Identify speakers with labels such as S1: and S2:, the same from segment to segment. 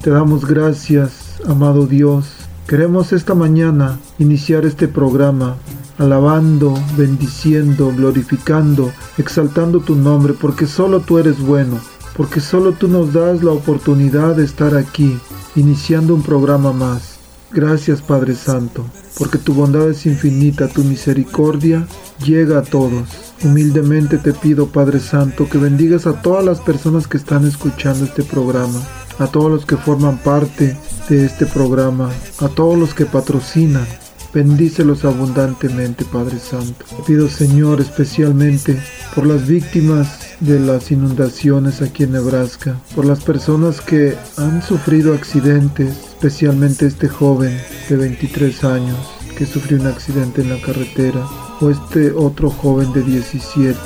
S1: Te damos gracias, amado Dios. Queremos esta mañana iniciar este programa alabando, bendiciendo, glorificando, exaltando tu nombre, porque solo tú eres bueno, porque solo tú nos das la oportunidad de estar aquí, iniciando un programa más. Gracias Padre Santo, porque tu bondad es infinita, tu misericordia llega a todos. Humildemente te pido Padre Santo que bendigas a todas las personas que están escuchando este programa a todos los que forman parte de este programa, a todos los que patrocinan. Bendícelos abundantemente, Padre Santo. Pido, Señor, especialmente por las víctimas de las inundaciones aquí en Nebraska, por las personas que han sufrido accidentes, especialmente este joven de 23 años que sufrió un accidente en la carretera, o este otro joven de 17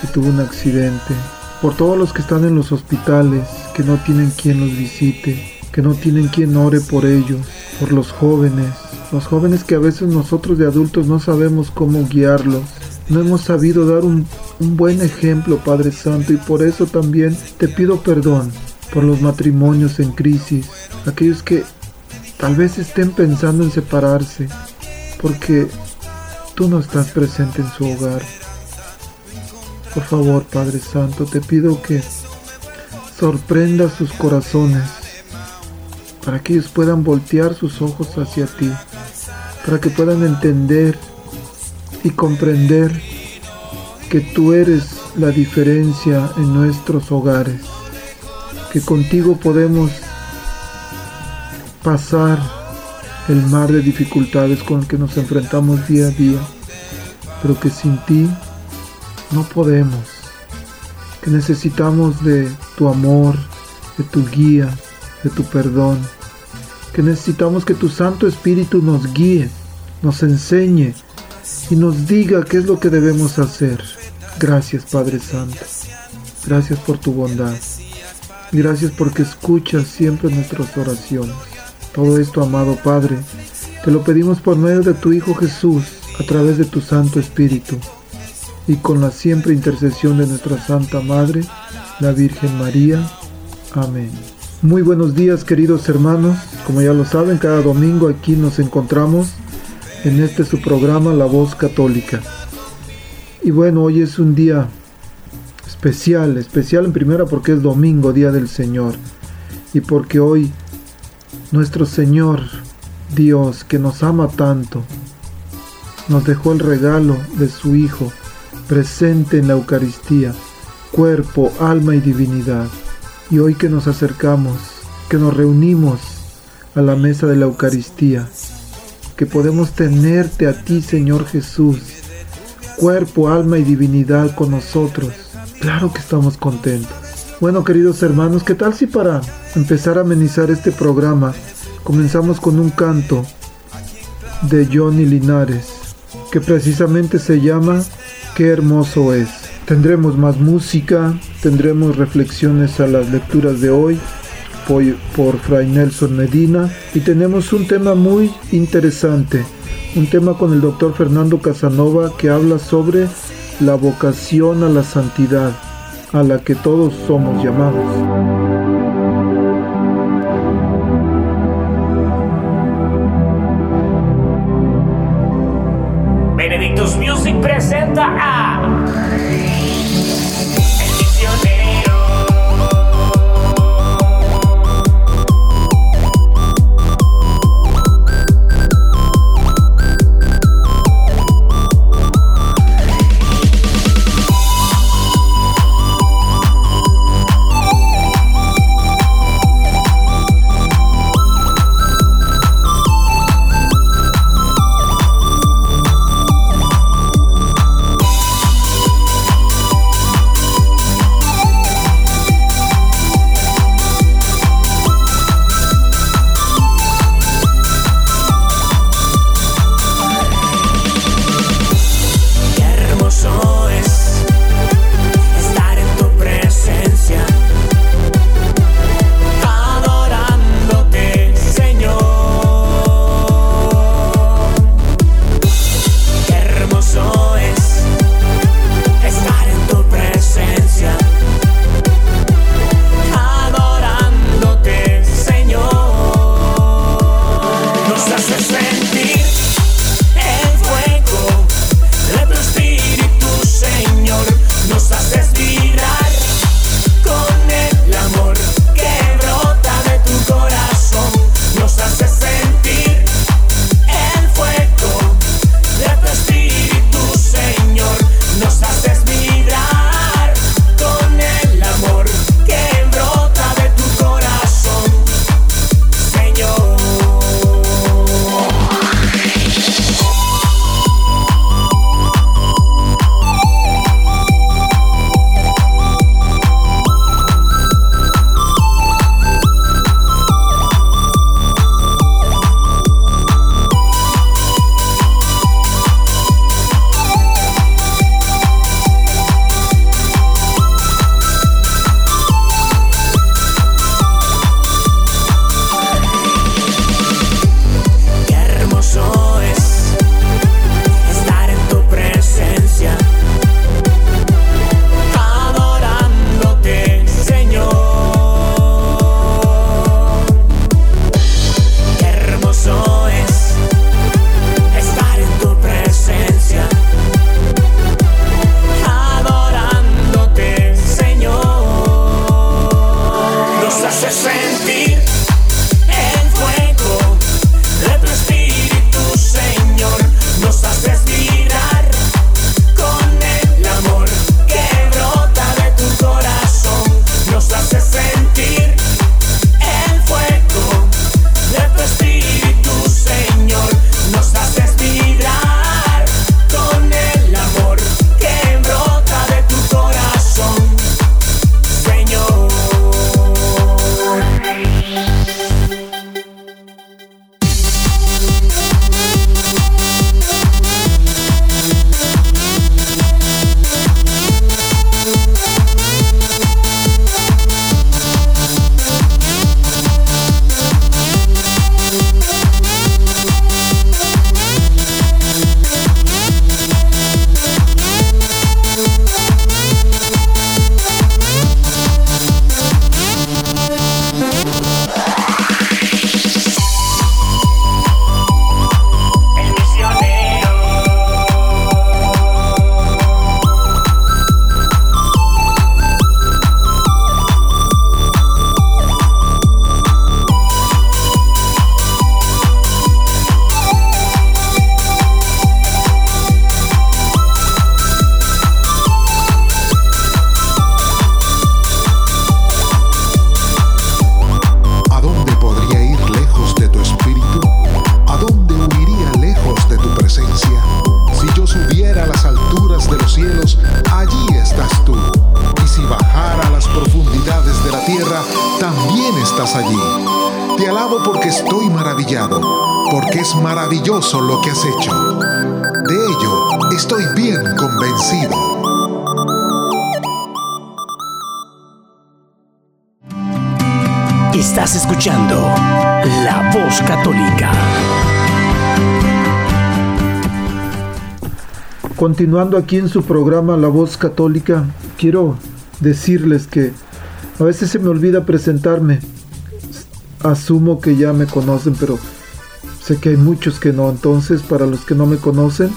S1: que tuvo un accidente por todos los que están en los hospitales, que no tienen quien los visite, que no tienen quien ore por ellos, por los jóvenes, los jóvenes que a veces nosotros de adultos no sabemos cómo guiarlos, no hemos sabido dar un, buen ejemplo, Padre Santo, y por eso también te pido perdón por los matrimonios en crisis, aquellos que tal vez estén pensando en separarse, porque tú no estás presente en su hogar. Por favor, Padre Santo, te pido que sorprenda sus corazones para que ellos puedan voltear sus ojos hacia ti, para que puedan entender y comprender que tú eres la diferencia en nuestros hogares, que contigo podemos pasar el mar de dificultades con que nos enfrentamos día a día, pero que sin ti no podemos, que necesitamos de tu amor, de tu guía, de tu perdón, que necesitamos que tu Santo Espíritu nos guíe, nos enseñe y nos diga qué es lo que debemos hacer. Gracias Padre Santo, gracias por tu bondad, gracias porque escuchas siempre nuestras oraciones. Todo esto, amado Padre, te lo pedimos por medio de tu Hijo Jesús, a través de tu Santo Espíritu y con la siempre intercesión de nuestra Santa Madre, la Virgen María. Amén. Muy buenos días queridos hermanos, como ya lo saben, cada domingo aquí nos encontramos en este su programa La Voz Católica. Y bueno, hoy es un día especial, especial en primera porque es domingo, Día del Señor, y porque hoy nuestro Señor Dios, que nos ama tanto, nos dejó el regalo de su Hijo, presente en la Eucaristía, cuerpo, alma y divinidad. Y hoy que nos acercamos, que nos reunimos a la mesa de la Eucaristía, que podemos tenerte a ti, Señor Jesús, cuerpo, alma y divinidad con nosotros. Claro que estamos contentos. Bueno, queridos hermanos, ¿qué tal si para empezar a amenizar este programa comenzamos con un canto de Johnny Linares, que precisamente se llama qué hermoso es. Tendremos más música, tendremos reflexiones a las lecturas de hoy por, Fray Nelson Medina y tenemos un tema muy interesante, un tema con el doctor Fernando Casanova que habla sobre la vocación a la santidad a la que todos somos llamados. Continuando aquí en su programa La Voz Católica, quiero decirles que a veces se me olvida presentarme. Asumo que ya me conocen, pero sé que hay muchos que no. Entonces, para los que no me conocen,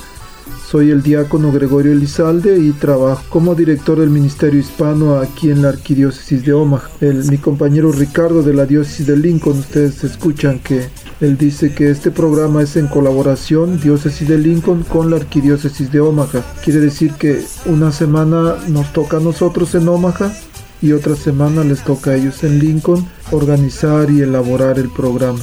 S1: soy el diácono Gregorio Elizalde y trabajo como director del Ministerio Hispano aquí en la Arquidiócesis de Omaha. mi compañero Ricardo de la Diócesis de Lincoln, ustedes escuchan que él dice que este programa es en colaboración Diócesis de Lincoln con la Arquidiócesis de Omaha. Quiere decir que una semana nos toca a nosotros en Omaha y otra semana les toca a ellos en Lincoln organizar y elaborar el programa.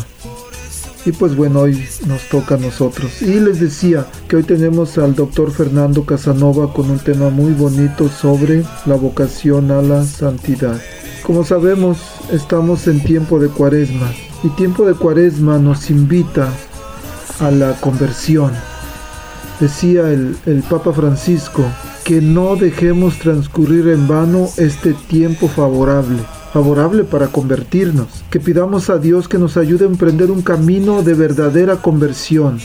S1: Y pues bueno, hoy nos toca a nosotros. Y les decía que hoy tenemos al doctor Fernando Casanova con un tema muy bonito sobre la vocación a la santidad. Como sabemos, estamos en tiempo de cuaresma y tiempo de cuaresma nos invita a la conversión. Decía el, el Papa Francisco que no dejemos transcurrir en vano este tiempo favorable favorable para convertirnos, que pidamos a Dios que nos ayude a emprender un camino de verdadera conversión.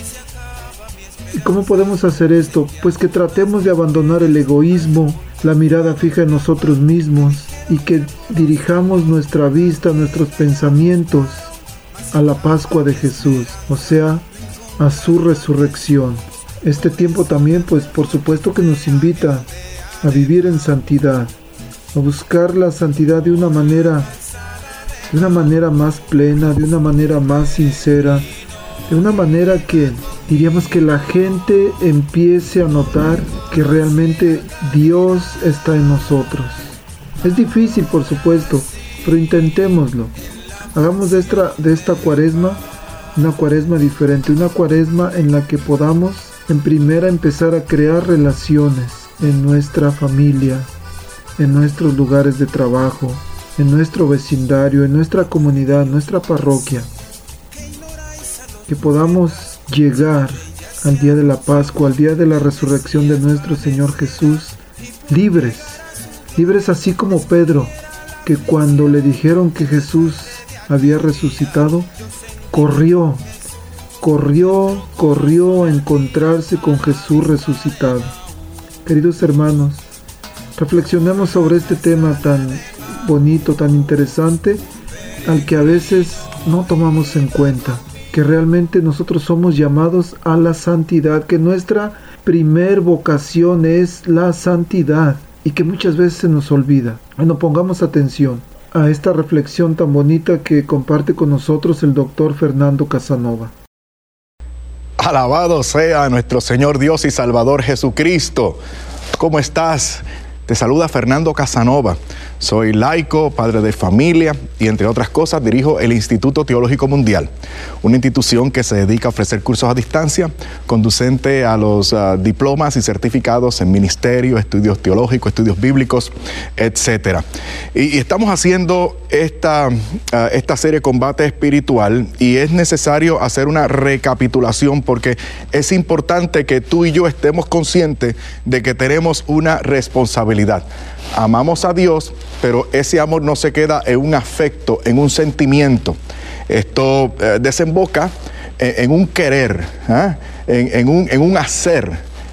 S1: ¿Y cómo podemos hacer esto? Pues que tratemos de abandonar el egoísmo, la mirada fija en nosotros mismos y que dirijamos nuestra vista, nuestros pensamientos a la Pascua de Jesús, o sea, a su resurrección. Este tiempo también, pues por supuesto que nos invita a vivir en santidad, a buscar la santidad de una manera de una manera más plena, de una manera más sincera, de una manera que diríamos que la gente empiece a notar que realmente Dios está en nosotros. Es difícil, por supuesto, pero intentémoslo. Hagamos de esta, de esta cuaresma una cuaresma diferente, una cuaresma en la que podamos en primera empezar a crear relaciones en nuestra familia, en nuestros lugares de trabajo, en nuestro vecindario, en nuestra comunidad, en nuestra parroquia. Que podamos llegar al día de la Pascua, al día de la resurrección de nuestro Señor Jesús, libres, libres así como Pedro, que cuando le dijeron que Jesús había resucitado, corrió, corrió, corrió a encontrarse con Jesús resucitado. Queridos hermanos, reflexionemos sobre este tema tan bonito, tan interesante, al que a veces no tomamos en cuenta, que realmente nosotros somos llamados a la santidad, que nuestra primer vocación es la santidad y que muchas veces se nos olvida. Bueno, pongamos atención a esta reflexión tan bonita que comparte con nosotros el doctor Fernando Casanova.
S2: Alabado sea nuestro Señor Dios y Salvador Jesucristo. ¿Cómo estás? Te saluda Fernando Casanova. Soy laico, padre de familia y entre otras cosas dirijo el Instituto Teológico Mundial, una institución que se dedica a ofrecer cursos a distancia conducente a los ah, diplomas y certificados en ministerio, estudios teológicos, estudios bíblicos, etc. Y, estamos haciendo esta, ah, esta serie Combate Espiritual y es necesario hacer una recapitulación porque es importante que tú y yo estemos conscientes de que tenemos una responsabilidad amamos a Dios, pero ese amor no se queda en un afecto, en un sentimiento. Esto eh, desemboca en, un querer, ¿ah? en, un, hacer,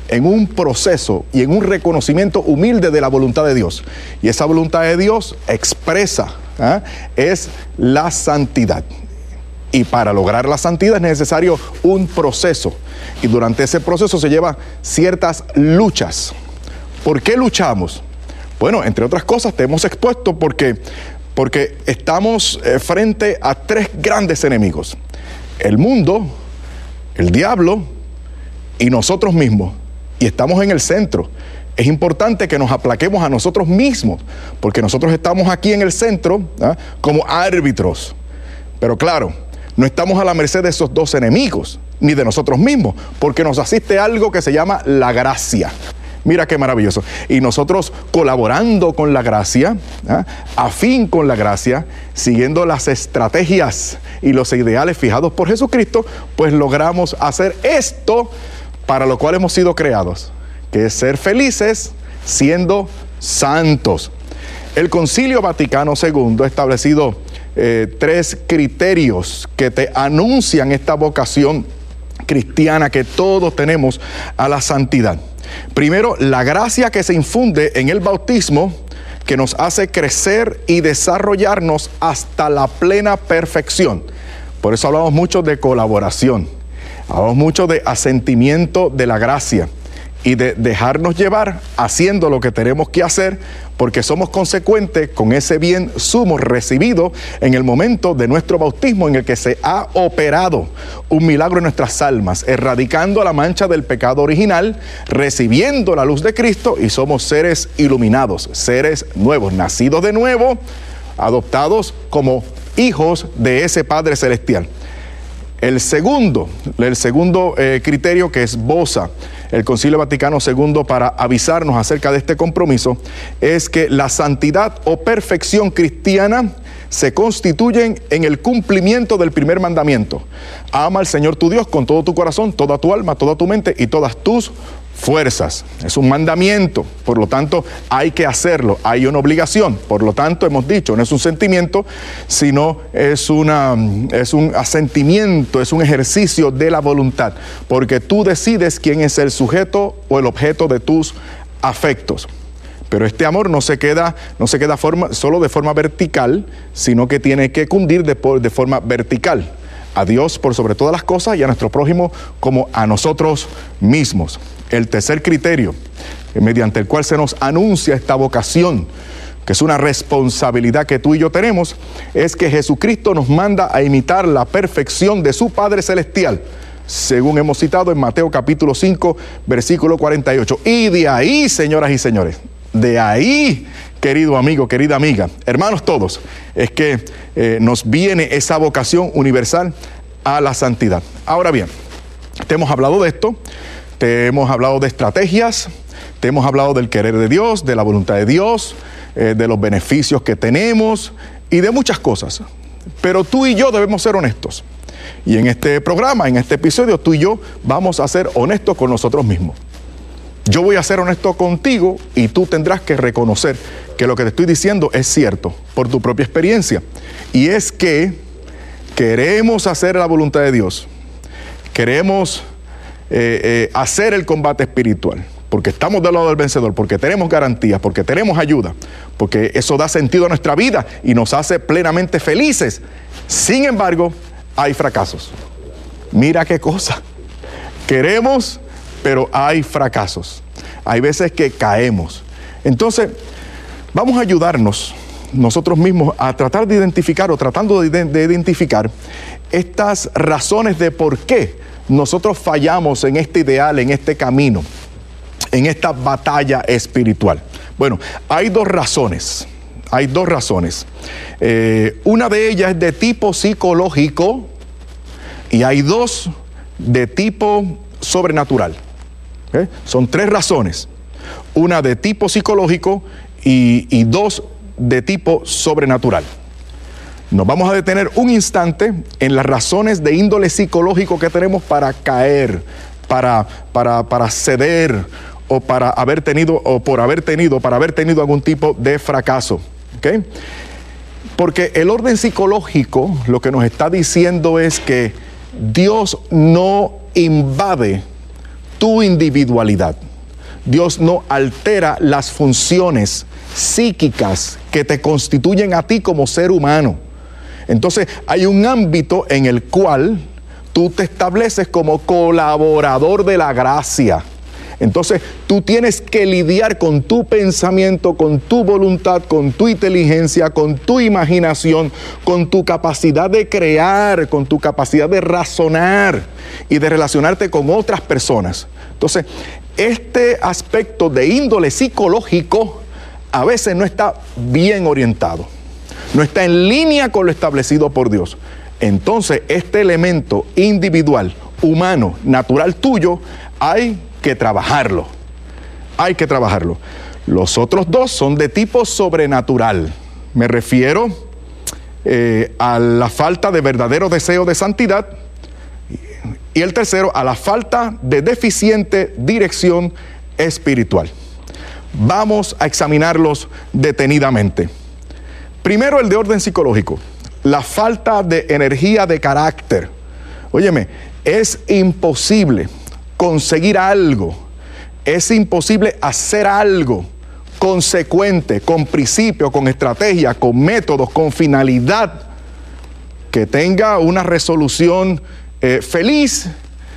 S2: en un proceso y en un reconocimiento humilde de la voluntad de Dios. Y esa voluntad de Dios expresa, ¿ah? es la santidad. Y para lograr la santidad es necesario un proceso. Y durante ese proceso se lleva ciertas luchas. ¿Por qué luchamos? Bueno, entre otras cosas, te hemos expuesto porque, porque estamos eh, frente a tres grandes enemigos. El mundo, el diablo y nosotros mismos. Y estamos en el centro. Es importante que nos aplaquemos a nosotros mismos, porque nosotros estamos aquí en el centro ¿ah? como árbitros. Pero claro, no estamos a la merced de esos dos enemigos, ni de nosotros mismos, porque nos asiste algo que se llama la gracia. Mira qué maravilloso. Y nosotros colaborando con la gracia, ¿ah? afín con la gracia, siguiendo las estrategias y los ideales fijados por Jesucristo, pues logramos hacer esto para lo cual hemos sido creados, que es ser felices siendo santos. El Concilio Vaticano II ha establecido eh, tres criterios que te anuncian esta vocación cristiana que todos tenemos a la santidad. Primero, la gracia que se infunde en el bautismo que nos hace crecer y desarrollarnos hasta la plena perfección. Por eso hablamos mucho de colaboración, hablamos mucho de asentimiento de la gracia y de dejarnos llevar haciendo lo que tenemos que hacer porque somos consecuentes con ese bien sumo recibido en el momento de nuestro bautismo en el que se ha operado un milagro en nuestras almas, erradicando la mancha del pecado original, recibiendo la luz de Cristo y somos seres iluminados, seres nuevos, nacidos de nuevo, adoptados como hijos de ese Padre Celestial. El segundo, el segundo eh, criterio que es Bosa, el Concilio Vaticano II para avisarnos acerca de este compromiso, es que la santidad o perfección cristiana se constituyen en el cumplimiento del primer mandamiento. Ama al Señor tu Dios con todo tu corazón, toda tu alma, toda tu mente y todas tus fuerzas. Es un mandamiento, por lo tanto hay que hacerlo, hay una obligación. Por lo tanto, hemos dicho, no es un sentimiento, sino es, una, es un asentimiento, es un ejercicio de la voluntad, porque tú decides quién es el sujeto o el objeto de tus afectos. Pero este amor no se queda, no se queda forma, solo de forma vertical, sino que tiene que cundir de, de forma vertical a Dios por sobre todas las cosas y a nuestro prójimo como a nosotros mismos. El tercer criterio, mediante el cual se nos anuncia esta vocación, que es una responsabilidad que tú y yo tenemos, es que Jesucristo nos manda a imitar la perfección de su Padre Celestial, según hemos citado en Mateo capítulo 5, versículo 48. Y de ahí, señoras y señores, de ahí, querido amigo, querida amiga, hermanos todos, es que eh, nos viene esa vocación universal a la santidad. Ahora bien, te hemos hablado de esto, te hemos hablado de estrategias, te hemos hablado del querer de Dios, de la voluntad de Dios, eh, de los beneficios que tenemos y de muchas cosas. Pero tú y yo debemos ser honestos. Y en este programa, en este episodio, tú y yo vamos a ser honestos con nosotros mismos. Yo voy a ser honesto contigo y tú tendrás que reconocer que lo que te estoy diciendo es cierto por tu propia experiencia. Y es que queremos hacer la voluntad de Dios. Queremos eh, eh, hacer el combate espiritual. Porque estamos del lado del vencedor, porque tenemos garantías, porque tenemos ayuda, porque eso da sentido a nuestra vida y nos hace plenamente felices. Sin embargo, hay fracasos. Mira qué cosa. Queremos pero hay fracasos. Hay veces que caemos. Entonces, vamos a ayudarnos nosotros mismos a tratar de identificar o tratando de, identificar estas razones de por qué nosotros fallamos en este ideal, en este camino, en esta batalla espiritual. Bueno, hay dos razones. Hay dos razones. Eh, una de ellas es de tipo psicológico y hay dos de tipo sobrenatural. Son tres razones. Una de tipo psicológico y, dos de tipo sobrenatural. Nos vamos a detener un instante en las razones de índole psicológico que tenemos para caer, para, para, ceder o para haber tenido o por haber tenido, para haber tenido algún tipo de fracaso. Porque el orden psicológico lo que nos está diciendo es que Dios no invade tu individualidad. Dios no altera las funciones psíquicas que te constituyen a ti como ser humano. Entonces hay un ámbito en el cual tú te estableces como colaborador de la gracia. Entonces tú tienes que lidiar con tu pensamiento, con tu voluntad, con tu inteligencia, con tu imaginación, con tu capacidad de crear, con tu capacidad de razonar y de relacionarte con otras personas. Entonces, este aspecto de índole psicológico a veces no está bien orientado, no está en línea con lo establecido por Dios. Entonces, este elemento individual, humano, natural tuyo, hay que trabajarlo. hay que trabajarlo. Los otros dos son de tipo sobrenatural. Me refiero eh, a la falta de verdadero deseo de santidad y el tercero a la falta de deficiente dirección espiritual. Vamos a examinarlos detenidamente. Primero el de orden psicológico, la falta de energía de carácter. Óyeme, es imposible conseguir algo, es imposible hacer algo consecuente, con principio, con estrategia, con métodos, con finalidad, que tenga una resolución eh, feliz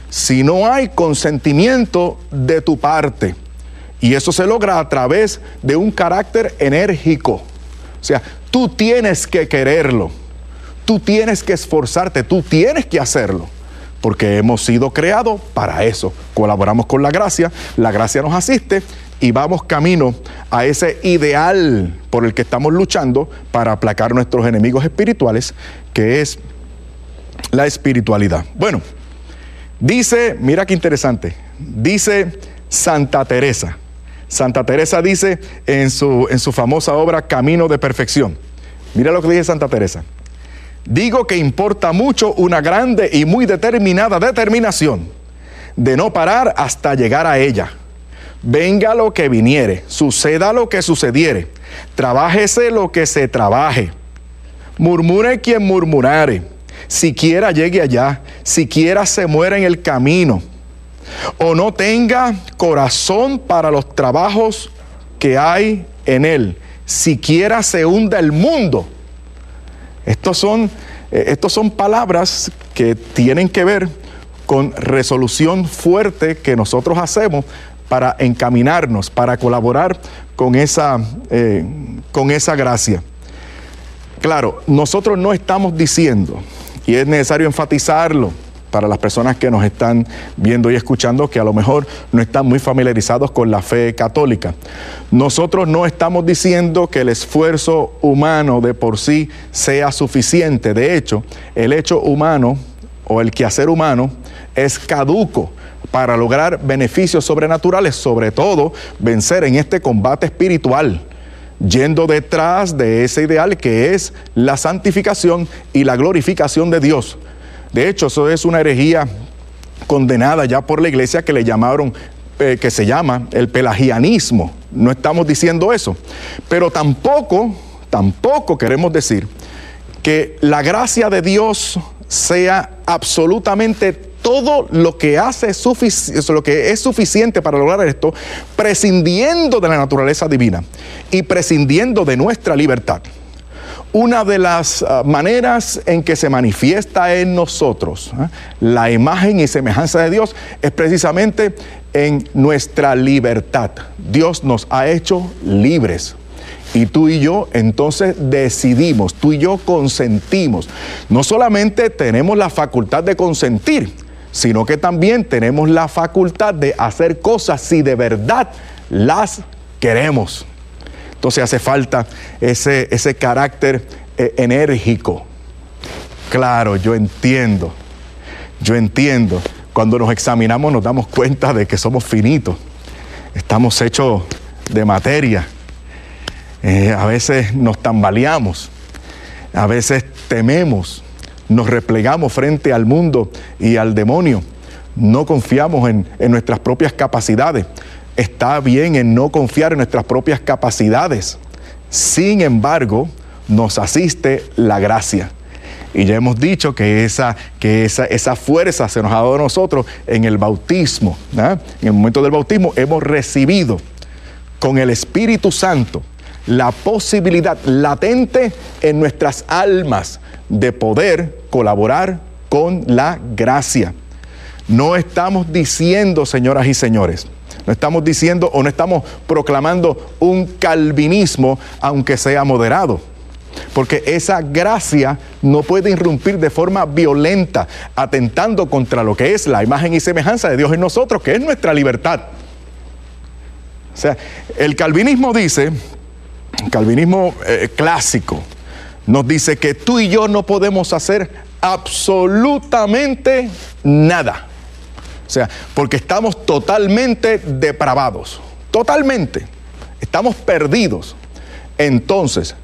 S2: si no hay consentimiento de tu parte. Y eso se logra a través de un carácter enérgico. O sea, tú tienes que quererlo, tú tienes que esforzarte, tú tienes que hacerlo porque hemos sido creados para eso. Colaboramos con la gracia, la gracia nos asiste y vamos camino a ese ideal por el que estamos luchando para aplacar nuestros enemigos espirituales, que es la espiritualidad. Bueno, dice, mira qué interesante, dice Santa Teresa. Santa Teresa dice en su, en su famosa obra Camino de Perfección. Mira lo que dice Santa Teresa. Digo que importa mucho una grande y muy determinada determinación de no parar hasta llegar a ella. Venga lo que viniere, suceda lo que sucediere, trabájese lo que se trabaje, murmure quien murmurare, siquiera llegue allá, siquiera se muera en el camino, o no tenga corazón para los trabajos que hay en él, siquiera se hunda el mundo estos son, eh, son palabras que tienen que ver con resolución fuerte que nosotros hacemos para encaminarnos, para colaborar con esa, eh, con esa gracia. Claro, nosotros no estamos diciendo, y es necesario enfatizarlo, para las personas que nos están viendo y escuchando que a lo mejor no están muy familiarizados con la fe católica. Nosotros no estamos diciendo que el esfuerzo humano de por sí sea suficiente. De hecho, el hecho humano o el quehacer humano es caduco para lograr beneficios sobrenaturales, sobre todo vencer en este combate espiritual yendo detrás de ese ideal que es la santificación y la glorificación de Dios. De hecho, eso es una herejía condenada ya por la iglesia que le llamaron, eh, que se llama el pelagianismo. No estamos diciendo eso. Pero tampoco, tampoco queremos decir que la gracia de Dios sea absolutamente todo lo que hace lo que es suficiente para lograr esto, prescindiendo de la naturaleza divina y prescindiendo de nuestra libertad una de las ah, maneras en que se manifiesta en nosotros ¿eh? la imagen y semejanza de Dios es precisamente en nuestra libertad. Dios nos ha hecho libres. Y tú y yo entonces decidimos, tú y yo consentimos. No solamente tenemos la facultad de consentir, sino que también tenemos la facultad de hacer cosas si de verdad las queremos. Entonces hace falta ese, ese carácter eh, enérgico. Claro, yo entiendo, yo entiendo. Cuando nos examinamos nos damos cuenta de que somos finitos, estamos hechos de materia. Eh, a veces nos tambaleamos, a veces tememos, nos replegamos frente al mundo y al demonio. No confiamos en, en nuestras propias capacidades está bien en no confiar en nuestras propias capacidades. Sin embargo, nos asiste la gracia. Y ya hemos dicho que esa, que esa, esa fuerza se nos ha dado a nosotros en el bautismo. En el momento del bautismo hemos recibido con el Espíritu Santo la posibilidad latente en nuestras almas de poder colaborar con la gracia. No estamos diciendo, señoras y señores, no estamos diciendo o no estamos proclamando un calvinismo, aunque sea moderado. Porque esa gracia no puede irrumpir de forma violenta, atentando contra lo que es la imagen y semejanza de Dios en nosotros, que es nuestra libertad. O sea, el calvinismo dice, calvinismo eh, clásico, nos dice que tú y yo no podemos hacer absolutamente nada. O sea, porque estamos totalmente depravados, totalmente, estamos perdidos, entonces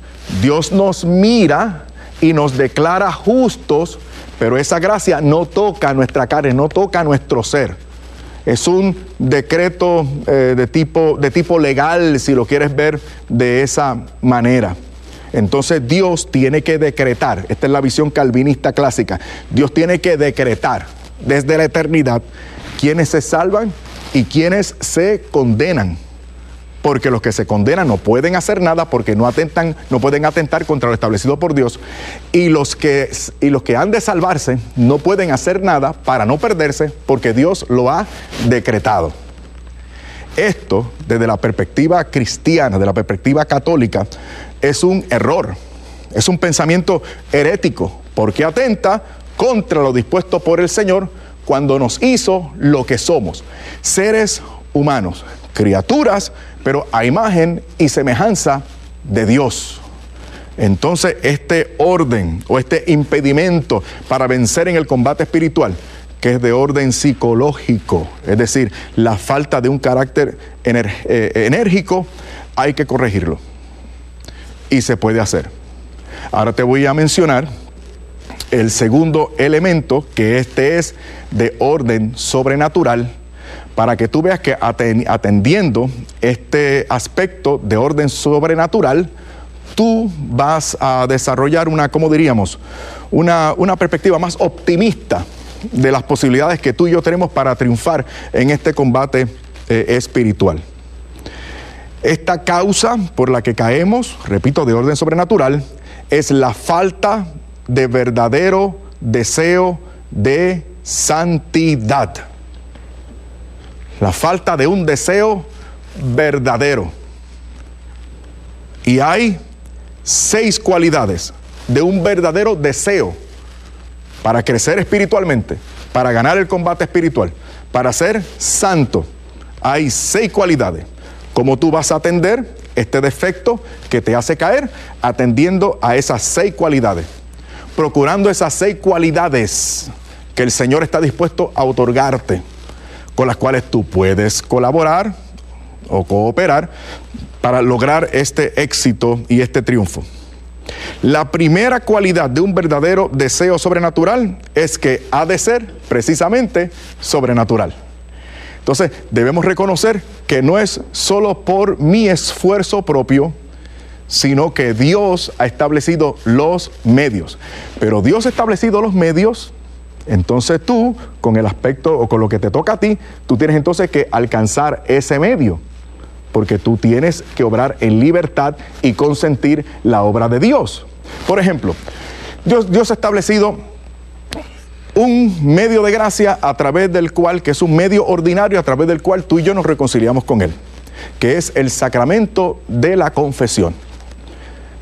S2: Dios nos mira y nos declara justos, pero esa gracia no toca nuestra carne, no toca nuestro ser. Es un decreto eh, de, tipo, de tipo legal, si lo quieres ver de esa manera. Entonces Dios tiene que decretar, esta es la visión calvinista clásica, Dios tiene que decretar desde la eternidad quienes se salvan y quienes se condenan. Porque los que se condenan no pueden hacer nada porque no atentan, no pueden atentar contra lo establecido por Dios. Y los que, y los que han de salvarse no pueden hacer nada para no perderse porque Dios lo ha decretado. Esto, desde la perspectiva cristiana, de la perspectiva católica, es un error, es un pensamiento herético, porque atenta contra lo dispuesto por el Señor cuando nos hizo lo que somos, seres humanos, criaturas, pero a imagen y semejanza de Dios. Entonces, este orden o este impedimento para vencer en el combate espiritual que es de orden psicológico, es decir, la falta de un carácter eh, enérgico, hay que corregirlo. Y se puede hacer. Ahora te voy a mencionar el segundo elemento, que este es de orden sobrenatural, para que tú veas que atendiendo este aspecto de orden sobrenatural, tú vas a desarrollar una, ¿cómo diríamos? Una, una perspectiva más optimista de las posibilidades que tú y yo tenemos para triunfar en este combate eh, espiritual. Esta causa por la que caemos, repito, de orden sobrenatural, es la falta de verdadero deseo de santidad. La falta de un deseo verdadero. Y hay seis cualidades de un verdadero deseo para crecer espiritualmente, para ganar el combate espiritual, para ser santo, hay seis cualidades. ¿Cómo tú vas a atender este defecto que te hace caer? Atendiendo a esas seis cualidades. Procurando esas seis cualidades que el Señor está dispuesto a otorgarte, con las cuales tú puedes colaborar o cooperar para lograr este éxito y este triunfo. La primera cualidad de un verdadero deseo sobrenatural es que ha de ser precisamente sobrenatural. Entonces debemos reconocer que no es solo por mi esfuerzo propio, sino que Dios ha establecido los medios. Pero Dios ha establecido los medios, entonces tú, con el aspecto o con lo que te toca a ti, tú tienes entonces que alcanzar ese medio porque tú tienes que obrar en libertad y consentir la obra de Dios. Por ejemplo, Dios, Dios ha establecido un medio de gracia a través del cual, que es un medio ordinario a través del cual tú y yo nos reconciliamos con Él, que es el sacramento de la confesión.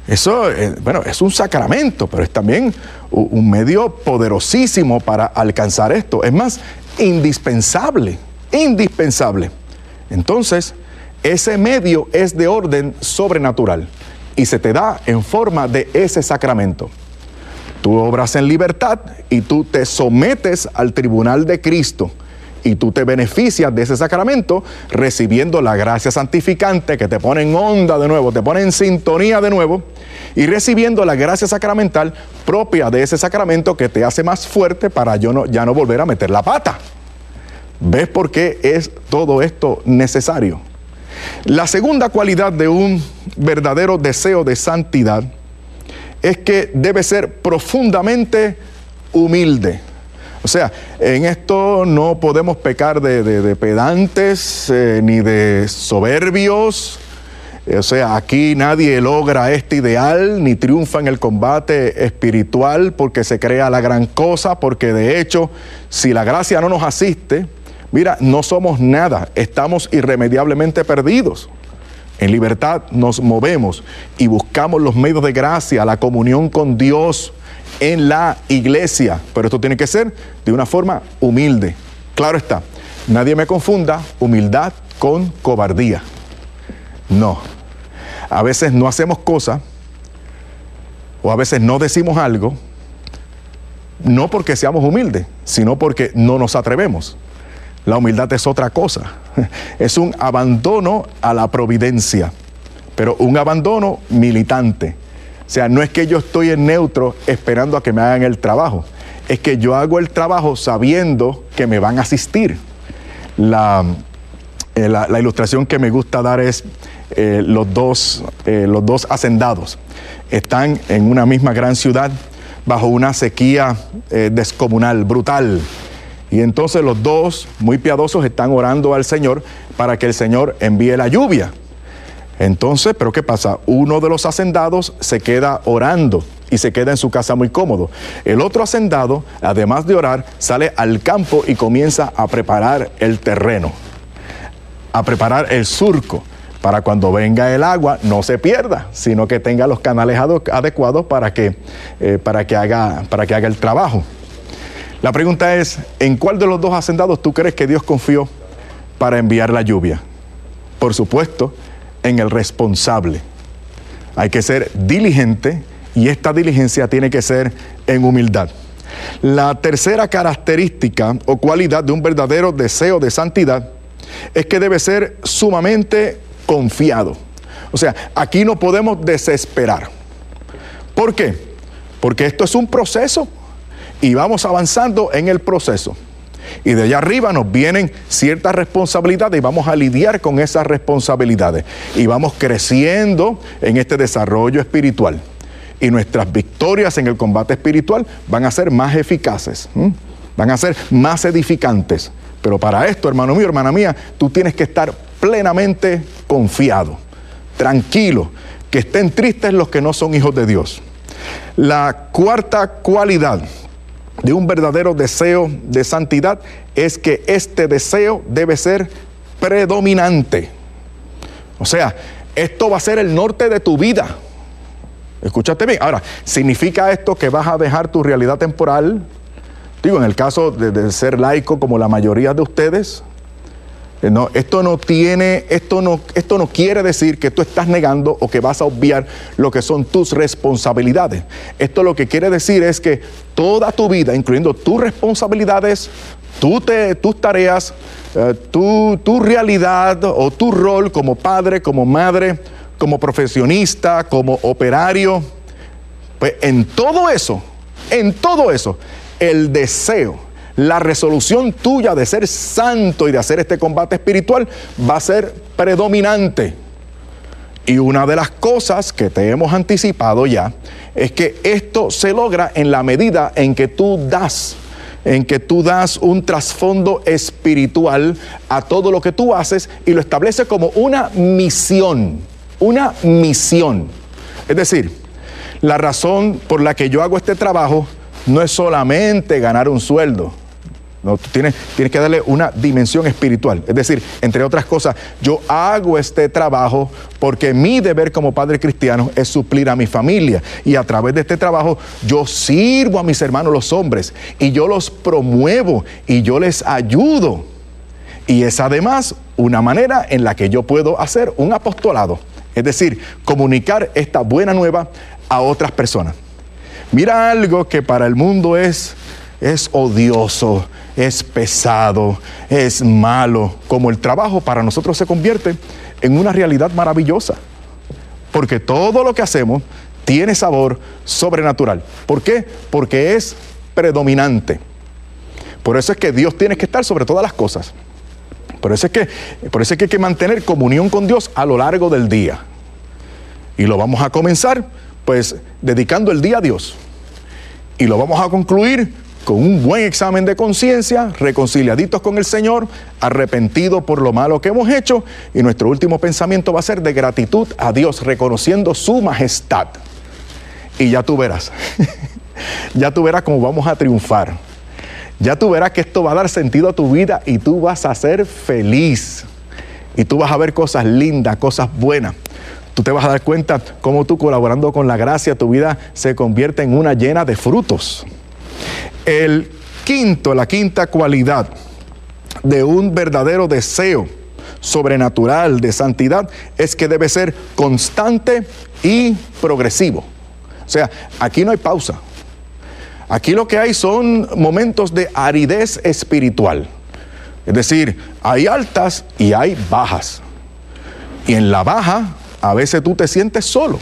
S2: Eso, eh, bueno, es un sacramento, pero es también un medio poderosísimo para alcanzar esto. Es más, indispensable, indispensable. Entonces, ese medio es de orden sobrenatural y se te da en forma de ese sacramento. Tú obras en libertad y tú te sometes al tribunal de Cristo y tú te beneficias de ese sacramento recibiendo la gracia santificante que te pone en onda de nuevo, te pone en sintonía de nuevo y recibiendo la gracia sacramental propia de ese sacramento que te hace más fuerte para yo ya no volver a meter la pata. ¿Ves por qué es todo esto necesario? La segunda cualidad de un verdadero deseo de santidad es que debe ser profundamente humilde. O sea, en esto no podemos pecar de, pedantes eh, ni de soberbios. O sea, aquí nadie logra este ideal ni triunfa en el combate espiritual porque se crea la gran cosa, porque de hecho, si la gracia no nos asiste, Mira, no somos nada, estamos irremediablemente perdidos. En libertad nos movemos y buscamos los medios de gracia, la comunión con Dios en la iglesia. Pero esto tiene que ser de una forma humilde. Claro está, nadie me confunda humildad con cobardía. No. A veces no hacemos cosas o a veces no decimos algo, no porque seamos humildes, sino porque no nos atrevemos. La humildad es otra cosa. Es un abandono a la providencia, pero un abandono militante. O sea, no es que yo estoy en neutro esperando a que me hagan el trabajo, es que yo hago el trabajo sabiendo que me van a asistir. La, eh, la, ilustración que me gusta dar es eh, los, dos, eh, los dos hacendados. Están en una misma gran ciudad bajo una sequía descomunal, brutal. Y entonces los dos, muy piadosos, están orando al Señor para que el Señor envíe la lluvia. Entonces, pero ¿qué pasa? Uno de los hacendados se queda orando y se queda en su casa muy cómodo. El otro hacendado, además de orar, sale al campo y comienza a preparar el terreno a preparar el surco para cuando venga el agua no se pierda, sino que tenga los canales adecuados para que, eh, para que, haga, para que haga el trabajo. La pregunta es, ¿en cuál de los dos hacendados tú crees que Dios confió para enviar la lluvia? Por supuesto, en el responsable. Hay que ser diligente y esta diligencia tiene que ser en humildad. La tercera característica o cualidad de un verdadero deseo de santidad es que debe ser sumamente confiado. O sea, aquí no podemos desesperar. ¿Por qué? Porque esto es un proceso y vamos avanzando en el proceso. Y de allá arriba nos vienen ciertas responsabilidades y vamos a lidiar con esas responsabilidades. Y vamos creciendo en este desarrollo espiritual. Y nuestras victorias en el combate espiritual van a ser más eficaces, van a ser más edificantes. Pero para esto, hermano mío, hermana mía, tú tienes que estar plenamente confiado, tranquilo, que estén tristes los que no son hijos de Dios. La cuarta cualidad de un verdadero deseo de santidad es que este deseo debe ser predominante. O sea, esto va a ser el norte de tu vida. Escúchate bien. Ahora, ¿significa esto que vas a dejar tu realidad temporal, Digo, en el caso de, ser laico como la mayoría de ustedes, no, esto no tiene, esto no, esto no quiere decir que tú estás negando o que vas a obviar lo que son tus responsabilidades. Esto lo que quiere decir es que toda tu vida, incluyendo tus responsabilidades, tus tareas, eh, tu, tu realidad o tu rol como padre, como madre, como profesionista, como operario, pues en todo eso, en todo eso, el deseo, la resolución tuya de ser santo y de hacer este combate espiritual va a ser predominante. Y una de las cosas que te hemos anticipado ya es que esto se logra en la medida en que tú das, en que tú das un trasfondo espiritual a todo lo que tú haces y lo estableces como una misión, una misión. Es decir, la razón por la que yo hago este trabajo no es solamente ganar un sueldo. No, tienes, tienes que darle una dimensión espiritual. Es decir, entre otras cosas, yo hago este trabajo porque mi deber como padre cristiano es suplir a mi familia. Y a través de este trabajo yo sirvo a mis hermanos los hombres y yo los promuevo y yo les ayudo. Y es además una manera en la que yo puedo hacer un apostolado. Es decir, comunicar esta buena nueva a otras personas. Mira algo que para el mundo es, es odioso, es pesado, es malo, como el trabajo para nosotros se convierte en una realidad maravillosa. Porque todo lo que hacemos tiene sabor sobrenatural. ¿Por qué? Porque es predominante. Por eso es que Dios tiene que estar sobre todas las cosas. Por eso es que, por eso es que hay que mantener comunión con Dios a lo largo del día. Y lo vamos a comenzar pues dedicando el día a Dios. Y lo vamos a concluir con un buen examen de conciencia, reconciliaditos con el Señor, arrepentidos por lo malo que hemos hecho, y nuestro último pensamiento va a ser de gratitud a Dios, reconociendo su majestad. Y ya tú verás, ya tú verás cómo vamos a triunfar. Ya tú verás que esto va a dar sentido a tu vida y tú vas a ser feliz. Y tú vas a ver cosas lindas, cosas buenas. Tú te vas a dar cuenta cómo tú colaborando con la gracia, tu vida se convierte en una llena de frutos. El quinto, la quinta cualidad de un verdadero deseo sobrenatural de santidad es que debe ser constante y progresivo. O sea, aquí no hay pausa. Aquí lo que hay son momentos de aridez espiritual. Es decir, hay altas y hay bajas. Y en la baja a veces tú te sientes solo.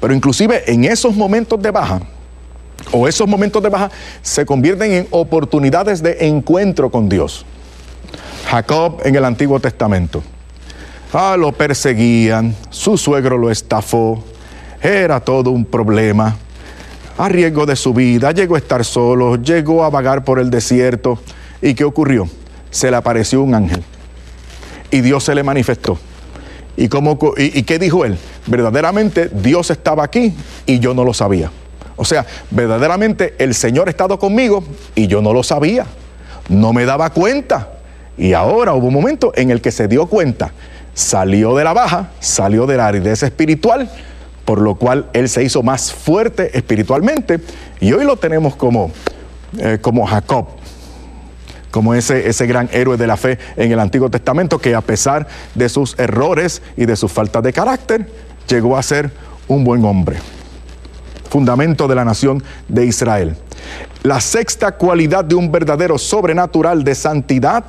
S2: Pero inclusive en esos momentos de baja, o esos momentos de baja, se convierten en oportunidades de encuentro con Dios. Jacob en el Antiguo Testamento. Ah, lo perseguían, su suegro lo estafó, era todo un problema. A riesgo de su vida, llegó a estar solo, llegó a vagar por el desierto. ¿Y qué ocurrió? Se le apareció un ángel y Dios se le manifestó. ¿Y, cómo, y, qué dijo él? Verdaderamente Dios estaba aquí y yo no lo sabía. O sea, verdaderamente el Señor ha estado conmigo y yo no lo sabía. No me daba cuenta. Y ahora hubo un momento en el que se dio cuenta. Salió de la baja, salió de la aridez espiritual, por lo cual él se hizo más fuerte espiritualmente. Y hoy lo tenemos como, eh, como Jacob, como ese, ese gran héroe de la fe en el Antiguo Testamento, que a pesar de sus errores y de sus faltas de carácter, llegó a ser un buen hombre. Fundamento de la nación de Israel. La sexta cualidad de un verdadero sobrenatural de santidad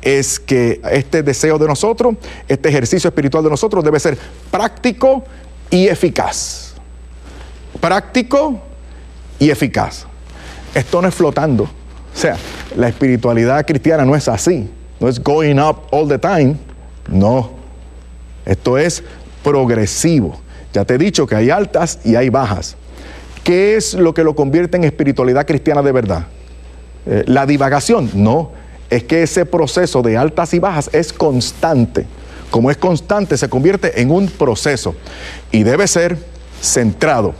S2: es que este deseo de nosotros, este ejercicio espiritual de nosotros debe ser práctico y eficaz. Práctico y eficaz. Esto no es flotando. O sea, la espiritualidad cristiana no es así, no es going up all the time, no. Esto es progresivo. Ya te he dicho que hay altas y hay bajas. ¿Qué es lo que lo convierte en espiritualidad cristiana de verdad? Eh, la divagación, no. Es que ese proceso de altas y bajas es constante. Como es constante, se convierte en un proceso y debe ser centrado,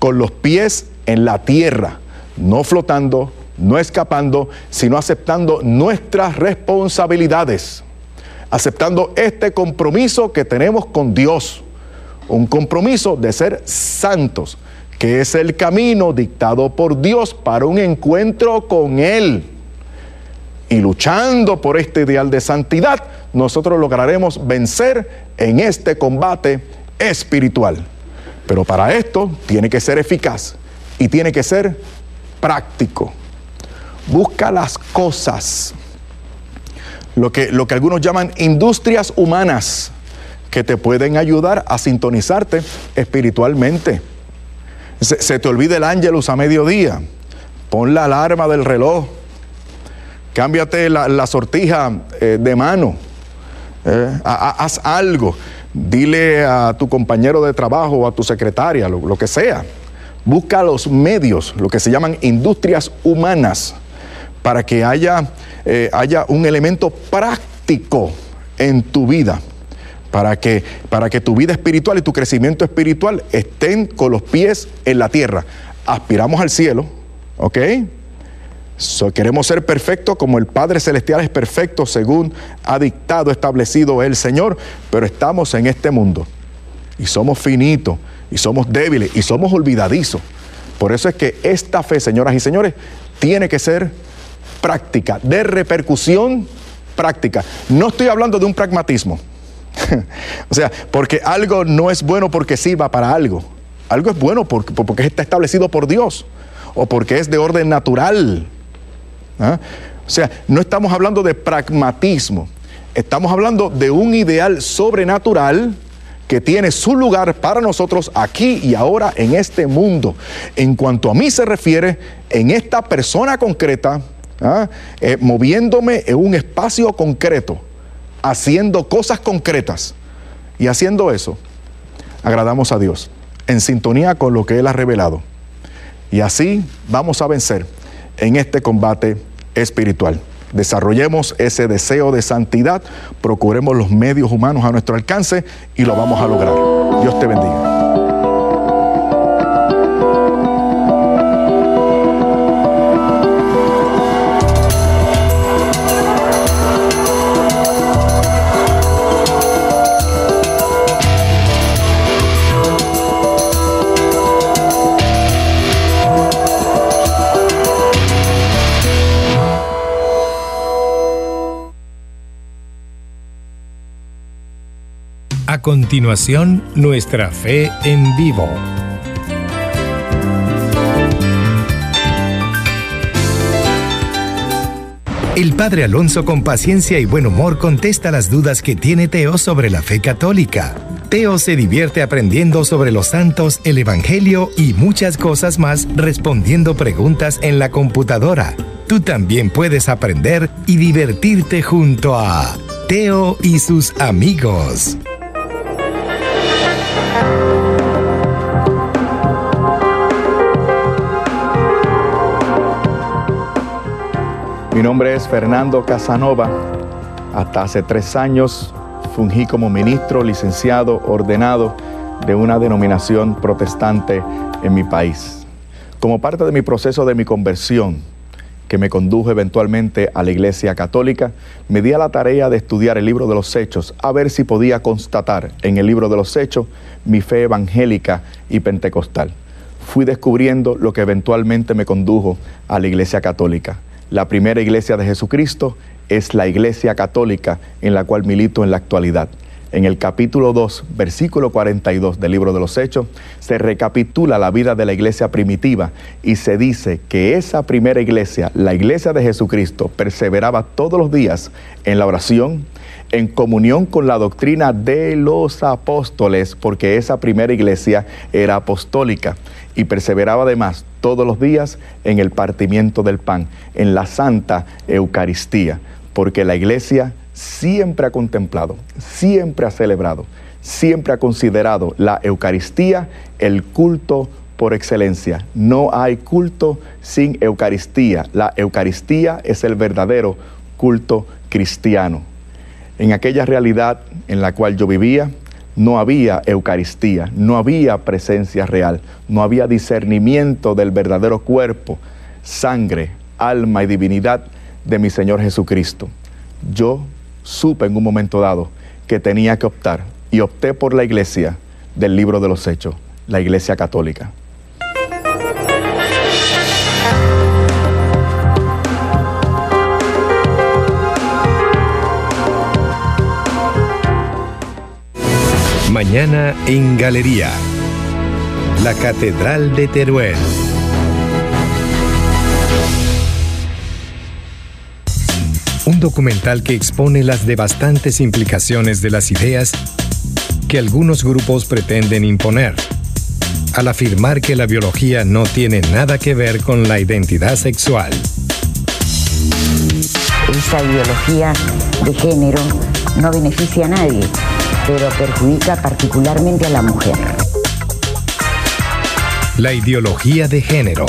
S2: con los pies en la tierra, no flotando, no escapando, sino aceptando nuestras responsabilidades, aceptando este compromiso que tenemos con Dios, un compromiso de ser santos, que es el camino dictado por Dios para un encuentro con Él. Y luchando por este ideal de santidad, nosotros lograremos vencer en este combate espiritual. Pero para esto tiene que ser eficaz y tiene que ser práctico busca las cosas, lo que, lo que algunos llaman industrias humanas, que te pueden ayudar a sintonizarte espiritualmente. Se, te olvida el ángelus a mediodía, pon la alarma del reloj, cámbiate la, sortija eh, de mano, eh, haz algo, dile a tu compañero de trabajo o a tu secretaria, lo que sea. Busca los medios, lo que se llaman industrias humanas para que haya, eh, haya un elemento práctico en tu vida. Para que, para que tu vida espiritual y tu crecimiento espiritual estén con los pies en la tierra. Aspiramos al cielo, ¿ok? queremos ser perfectos como el Padre Celestial es perfecto según ha dictado, establecido el Señor, pero estamos en este mundo y somos finitos y somos débiles y somos olvidadizos. Por eso es que esta fe, señoras y señores, tiene que ser práctica, de repercusión práctica. No estoy hablando de un pragmatismo. o sea, porque algo no es bueno porque sirva para algo. Algo es bueno porque, porque está establecido por Dios o porque es de orden natural. ¿Ah? O sea, no estamos hablando de pragmatismo, estamos hablando de un ideal sobrenatural que tiene su lugar para nosotros aquí y ahora en este mundo. En cuanto a mí se refiere, en esta persona concreta, ¿ah? Eh, moviéndome en un espacio concreto, haciendo cosas concretas. Y haciendo eso, agradamos a Dios, en sintonía con lo que Él ha revelado. Y así vamos a vencer en este combate espiritual. Desarrollemos ese deseo de santidad, procuremos los medios humanos a nuestro alcance y lo vamos a lograr. Dios te bendiga.
S3: Continuación, nuestra fe en vivo.
S4: El padre Alonso con paciencia y buen humor contesta las dudas que tiene Teo sobre la fe católica. Teo se divierte aprendiendo sobre los santos, el Evangelio y muchas cosas más respondiendo preguntas en la computadora. Tú también puedes aprender y divertirte junto a Teo y sus amigos.
S2: Mi nombre es Fernando Casanova. Hasta hace tres años fungí como ministro licenciado ordenado de una denominación protestante en mi país. Como parte de mi proceso de mi conversión, que me condujo eventualmente a la Iglesia Católica, me di a la tarea de estudiar el libro de los Hechos, a ver si podía constatar en el libro de los Hechos mi fe evangélica y pentecostal. Fui descubriendo lo que eventualmente me condujo a la Iglesia Católica. La primera iglesia de Jesucristo es la iglesia católica en la cual milito en la actualidad. En el capítulo 2, versículo 42 del libro de los Hechos, se recapitula la vida de la iglesia primitiva y se dice que esa primera iglesia, la iglesia de Jesucristo, perseveraba todos los días en la oración, en comunión con la doctrina de los apóstoles, porque esa primera iglesia era apostólica y perseveraba además todos los días en el partimiento del pan, en la santa Eucaristía, porque la iglesia siempre ha contemplado, siempre ha celebrado, siempre ha considerado la Eucaristía el culto por excelencia. No hay culto sin Eucaristía. La Eucaristía es el verdadero culto cristiano. En aquella realidad en la cual yo vivía, no había Eucaristía, no había presencia real, no había discernimiento del verdadero cuerpo, sangre, alma y divinidad de mi Señor Jesucristo. Yo supe en un momento dado que tenía que optar y opté por la iglesia del libro de los hechos, la iglesia católica.
S4: Mañana en Galería. La Catedral de Teruel. Un documental que expone las devastantes implicaciones de las ideas que algunos grupos pretenden imponer, al afirmar que la biología no tiene nada que ver con la identidad sexual.
S5: Esa ideología de género no beneficia a nadie pero perjudica particularmente a la mujer.
S4: La ideología de género.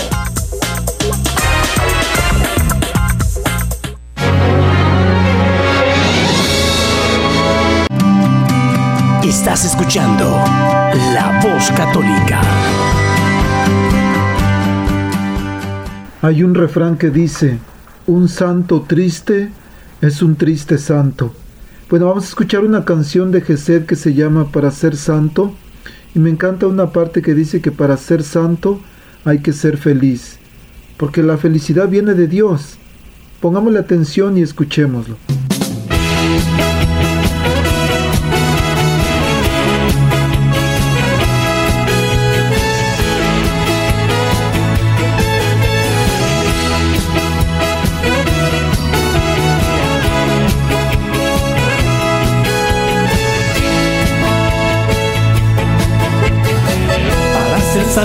S3: Estás escuchando La Voz Católica.
S1: Hay un refrán que dice, un santo triste es un triste santo. Bueno, vamos a escuchar una canción de Gesed que se llama Para ser santo. Y me encanta una parte que dice que para ser santo hay que ser feliz. Porque la felicidad viene de Dios. Pongámosle atención y escuchémoslo.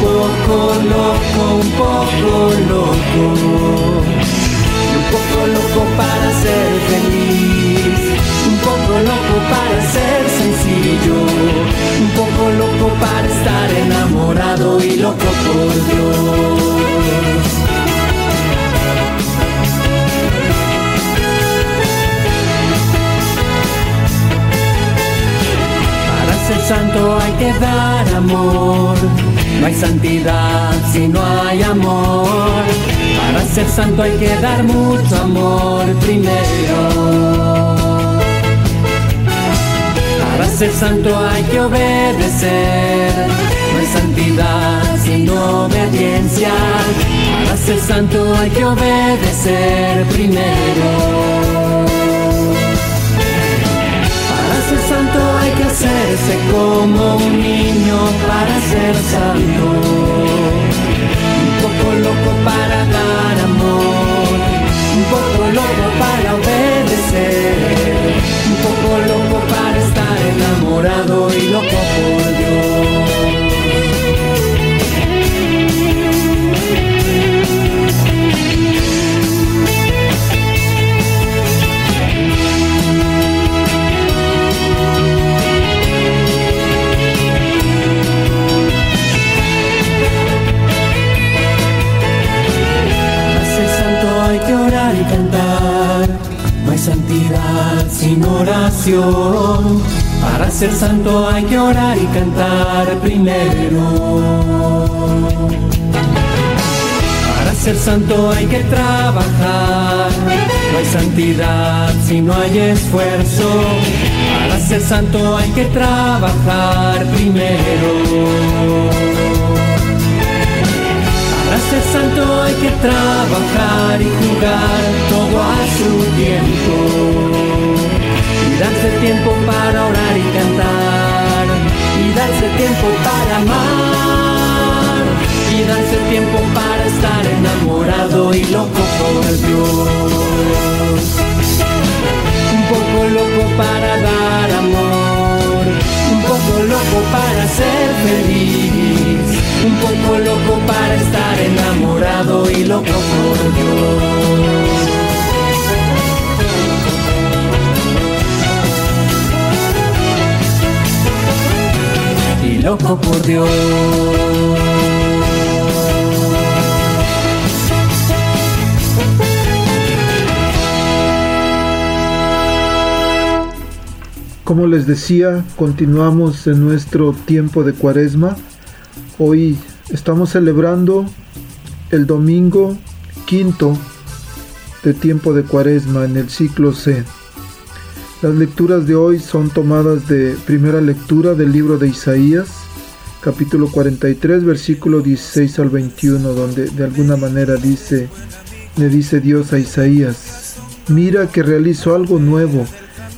S6: Poco loco, un poco loco, un poco loco para ser feliz, santidad si no hay amor. Para ser santo hay que dar mucho amor primero. Para ser santo hay que obedecer. No hay santidad sino obediencia. Para ser santo hay que obedecer primero. Hay que hacerse como un niño para ser santo. Poco loco para dar amor, un poco loco para obedecer, un poco loco para estar enamorado y loco oración. Para ser santo hay que orar y cantar primero. Para ser santo hay que trabajar. No hay santidad si no hay esfuerzo. Para ser santo hay que trabajar primero. Tiempo para amar. Y darse tiempo para estar enamorado y loco por Dios. Un poco loco para dar amor. Un poco loco para ser feliz un poco loco para estar enamorado y loco loco por Dios.
S1: Como les decía, continuamos en nuestro tiempo de cuaresma Hoy estamos celebrando el domingo quinto de tiempo de cuaresma en el ciclo C. Las lecturas de hoy son tomadas de primera lectura del libro de Isaías, capítulo 43, versículo 16 al 21, donde de alguna manera dice, le dice Dios a Isaías, mira que realizo algo nuevo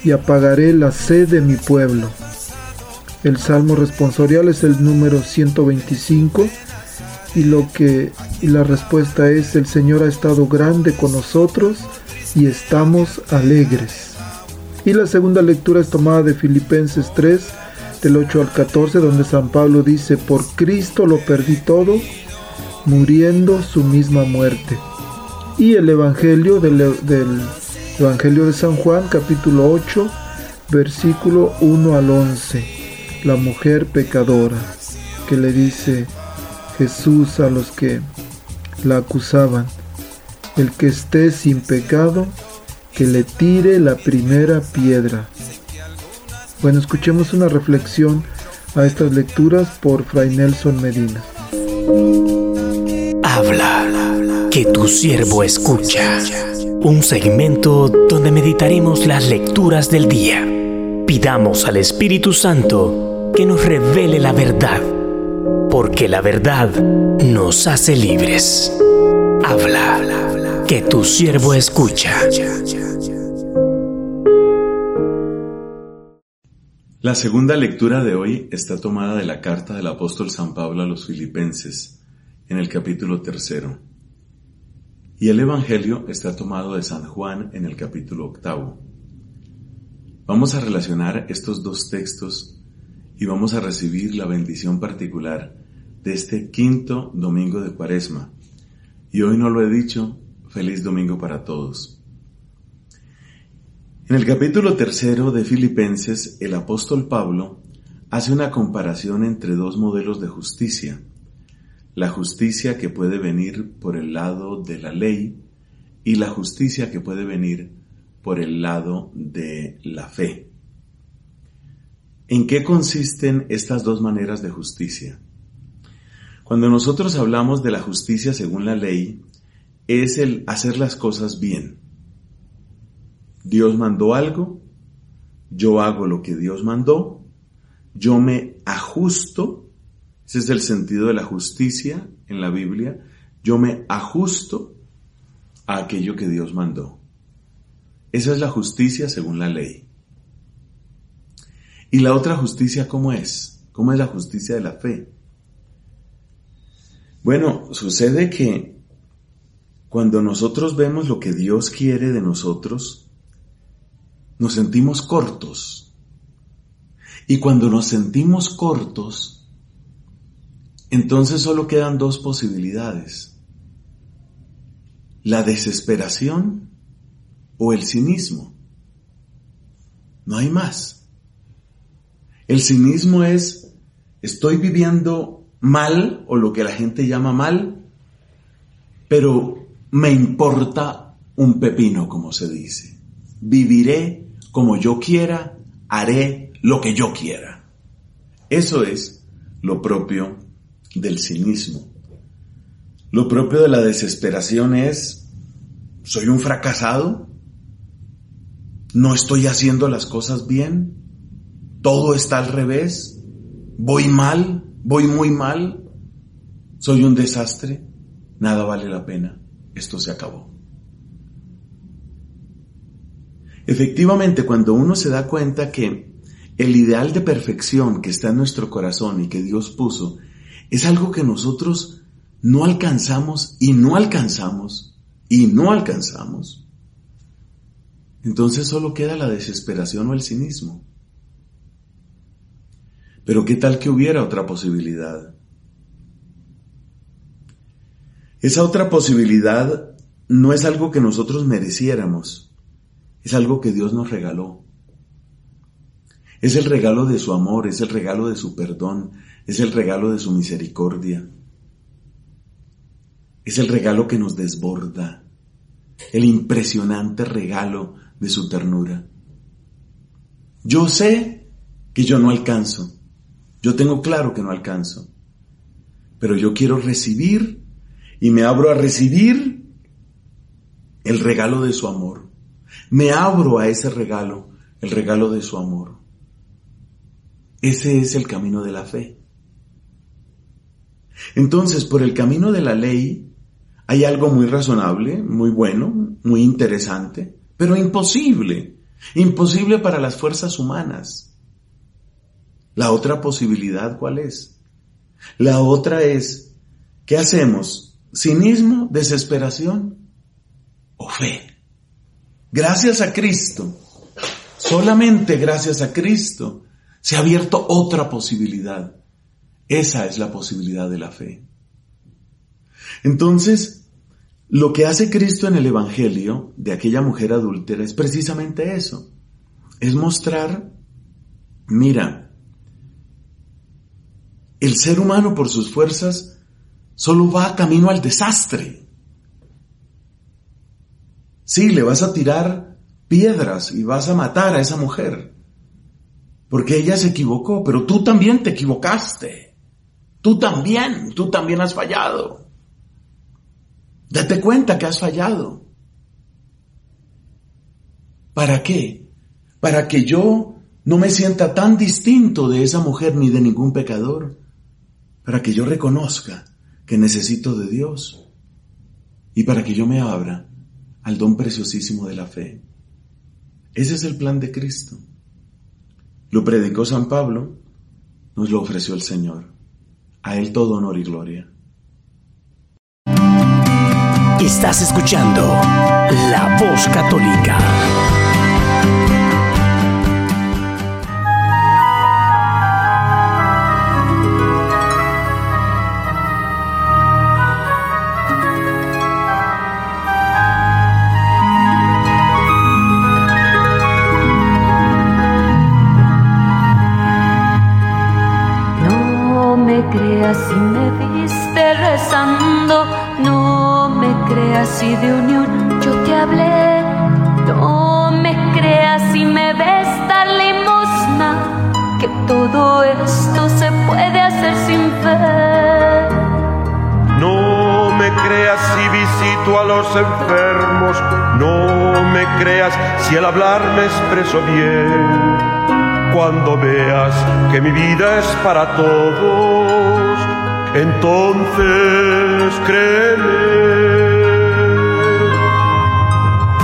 S1: y apagaré la sed de mi pueblo el salmo responsorial es el número 125 y lo que y la respuesta es el Señor ha estado grande con nosotros y estamos alegres. Y la segunda lectura es tomada de Filipenses 3 del 8 al 14 donde San Pablo dice, por Cristo lo perdí todo, muriendo su misma muerte. Y el Evangelio del, del Evangelio de San Juan capítulo 8 versículo 1 al 11 la mujer pecadora que le dice Jesús a los que la acusaban, el que esté sin pecado, que le tire la primera piedra. Bueno, escuchemos una reflexión a estas lecturas por Fray Nelson Medina.
S3: Habla, que tu siervo escucha. Un segmento donde meditaremos las lecturas del día. Pidamos al Espíritu Santo que nos revele la verdad, porque la verdad nos hace libres. Habla, que tu siervo escucha.
S7: La segunda lectura de hoy está tomada de la carta del apóstol San Pablo a los filipenses, en el capítulo tercero. Y el Evangelio está tomado de San Juan en el capítulo octavo. Vamos a relacionar estos dos textos y vamos a recibir la bendición particular de este quinto domingo de Cuaresma. Y hoy no lo he dicho, feliz domingo para todos. En el capítulo tercero de Filipenses, el apóstol Pablo hace una comparación entre dos modelos de justicia. La justicia que puede venir por el lado de la ley y la justicia que puede venir por el lado de la fe. ¿En qué consisten estas dos maneras de justicia? Cuando nosotros hablamos de la justicia según la ley, es el hacer las cosas bien. Dios mandó algo, yo hago lo que Dios mandó, yo me ajusto, ese es el sentido de la justicia en la Biblia, yo me ajusto a aquello que Dios mandó. Esa es la justicia según la ley. ¿Y la otra justicia cómo es? ¿Cómo es la justicia de la fe? Bueno, sucede que cuando nosotros vemos lo que Dios quiere de nosotros, nos sentimos cortos. Y cuando nos sentimos cortos, entonces solo quedan dos posibilidades. La desesperación o el cinismo. No hay más. El cinismo es, estoy viviendo mal o lo que la gente llama mal, pero me importa un pepino, como se dice. Viviré como yo quiera, haré lo que yo quiera. Eso es lo propio del cinismo. Lo propio de la desesperación es, soy un fracasado, no estoy haciendo las cosas bien, todo está al revés, voy mal, voy muy mal, soy un desastre, nada vale la pena, esto se acabó. Efectivamente, cuando uno se da cuenta que el ideal de perfección que está en nuestro corazón y que Dios puso es algo que nosotros no alcanzamos y no alcanzamos y no alcanzamos, entonces solo queda la desesperación o el cinismo. Pero ¿qué tal que hubiera otra posibilidad? Esa otra posibilidad no es algo que nosotros mereciéramos, es algo que Dios nos regaló. Es el regalo de su amor, es el regalo de su perdón, es el regalo de su misericordia. Es el regalo que nos desborda, el impresionante regalo de su ternura. Yo sé que yo no alcanzo, yo tengo claro que no alcanzo, pero yo quiero recibir y me abro a recibir el regalo de su amor. Me abro a ese regalo, el regalo de su amor. Ese es el camino de la fe. Entonces, por el camino de la ley hay algo muy razonable, muy bueno, muy interesante, pero imposible. Imposible para las fuerzas humanas. La otra posibilidad, ¿cuál es? La otra es, ¿qué hacemos? ¿Cinismo, desesperación o fe? Gracias a Cristo, solamente gracias a Cristo, se ha abierto otra posibilidad. Esa es la posibilidad de la fe. Entonces, lo que hace Cristo en el Evangelio de aquella mujer adúltera es precisamente eso. Es mostrar, mira, el ser humano por sus fuerzas solo va camino al desastre. Sí, le vas a tirar piedras y vas a matar a esa mujer, porque ella se equivocó, pero tú también te equivocaste. Tú también, tú también has fallado. Date cuenta que has fallado. ¿Para qué? Para que yo no me sienta tan distinto de esa mujer ni de ningún pecador para que yo reconozca que necesito de Dios y para que yo me abra al don preciosísimo de la fe. Ese es el plan de Cristo. Lo predicó San Pablo, nos lo ofreció el Señor. A Él todo honor y gloria.
S3: Estás escuchando La Voz Católica.
S8: Si
S9: al hablar me expreso bien. Cuando veas que mi vida es para todos, entonces créeme.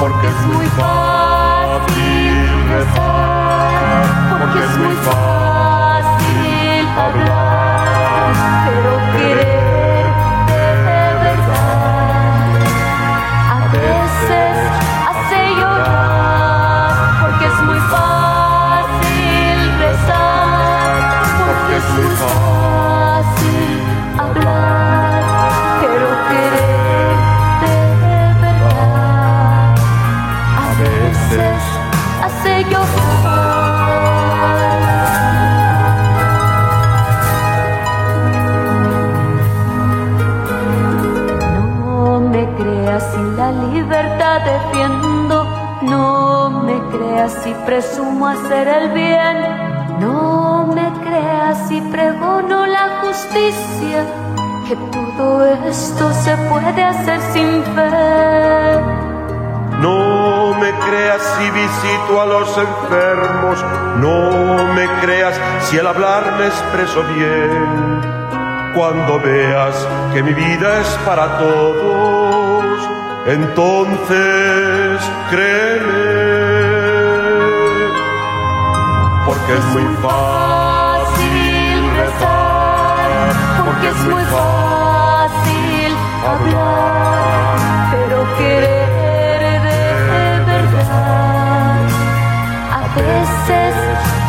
S8: Porque es muy fácil rezar, porque es muy fácil hablar, pero querer presumo hacer el bien, no me creas si pregono la justicia, que todo esto se puede hacer sin fe.
S9: No me creas si visito a los enfermos, no me creas si al hablar me expreso bien. Cuando veas que mi vida es para todos, entonces créeme. Porque es muy
S8: fácil es muy fácil hablar, pero querer de verdad a veces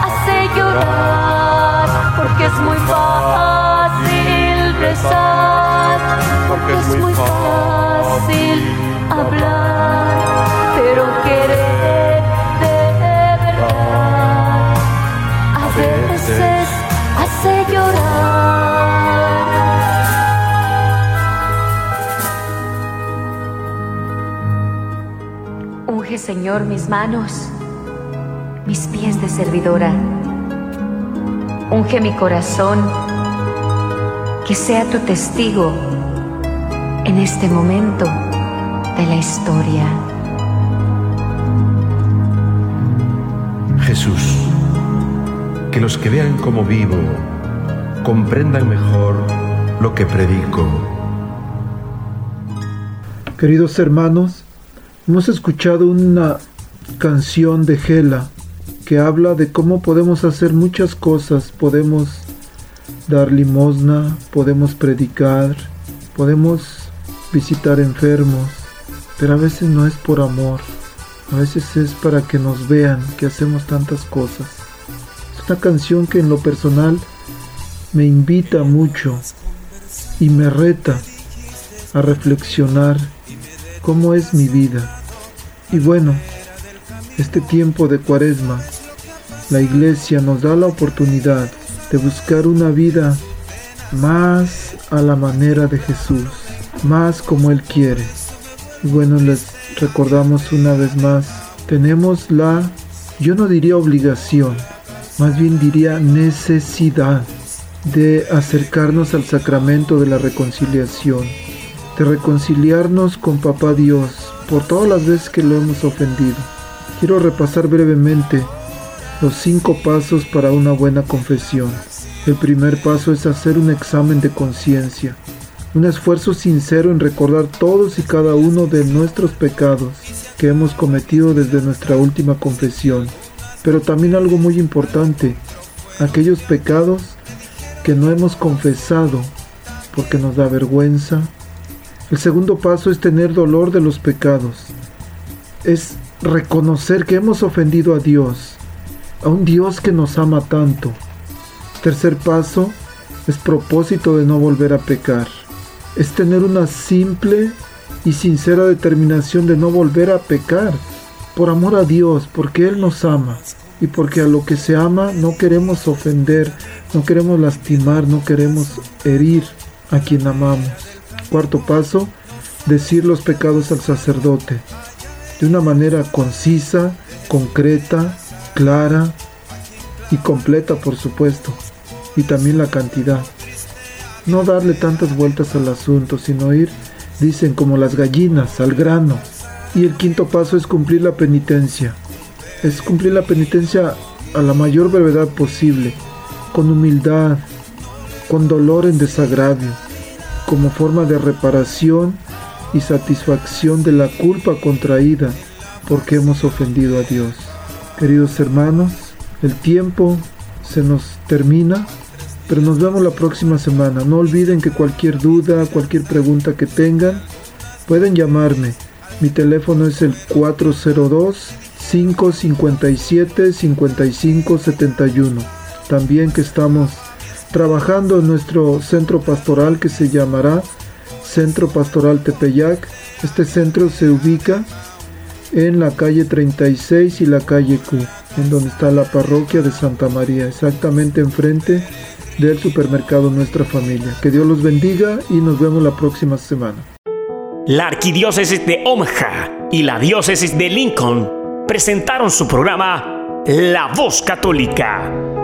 S8: hace llorar, porque es muy fácil rezar, porque es muy fácil hablar, pero querer Señor, mis manos, mis pies de servidora. Unge mi corazón, que sea tu testigo en este momento de la historia.
S10: Jesús, que los que vean cómo vivo comprendan mejor lo que predico.
S1: Queridos hermanos, hemos escuchado una canción de Gela que habla de cómo podemos hacer muchas cosas. Podemos dar limosna, podemos predicar, podemos visitar enfermos, pero a veces no es por amor, a veces es para que nos vean que hacemos tantas cosas. Es una canción que en lo personal me invita mucho y me reta a reflexionar cómo es mi vida. Y bueno, este tiempo de cuaresma, la iglesia nos da la oportunidad de buscar una vida más a la manera de Jesús, más como Él quiere. Y bueno, les recordamos una vez más, tenemos la, yo no diría obligación, más bien diría necesidad de acercarnos al sacramento de la reconciliación, de reconciliarnos con Papá Dios por todas las veces que lo hemos ofendido. Quiero repasar brevemente los cinco pasos para una buena confesión. El primer paso es hacer un examen de conciencia, un esfuerzo sincero en recordar todos y cada uno de nuestros pecados que hemos cometido desde nuestra última confesión. Pero también algo muy importante, aquellos pecados que no hemos confesado porque nos da vergüenza. El segundo paso es tener dolor de los pecados. Es reconocer que hemos ofendido a Dios, a un Dios que nos ama tanto. Tercer paso es propósito de no volver a pecar. Es tener una simple y sincera determinación de no volver a pecar, por amor a Dios, porque Él nos ama y porque a lo que se ama no queremos ofender, no queremos lastimar, no queremos herir a quien amamos. Cuarto paso, decir los pecados al sacerdote, de una manera concisa, concreta, clara y completa, por supuesto, y también la cantidad. No darle tantas vueltas al asunto, sino ir dicen como las gallinas, al grano. Y el quinto paso es cumplir la penitencia. Es cumplir la penitencia a la mayor brevedad posible, con humildad, con dolor en desagravio, como forma de reparación y satisfacción de la culpa contraída porque hemos ofendido a Dios. Queridos hermanos, el tiempo se nos termina, pero nos vemos la próxima semana. No olviden que cualquier duda, cualquier pregunta que tengan, pueden llamarme. Mi teléfono es el 402-557-5571. También que estamos trabajando en nuestro centro pastoral que se llamará Centro Pastoral Tepeyac. Este centro se ubica en la calle 36 y la calle Q, en donde está la parroquia de Santa María, exactamente enfrente del supermercado Nuestra Familia. Que Dios los bendiga y nos vemos la próxima semana.
S3: La Arquidiócesis de Omaha y la Diócesis de Lincoln presentaron su programa La Voz Católica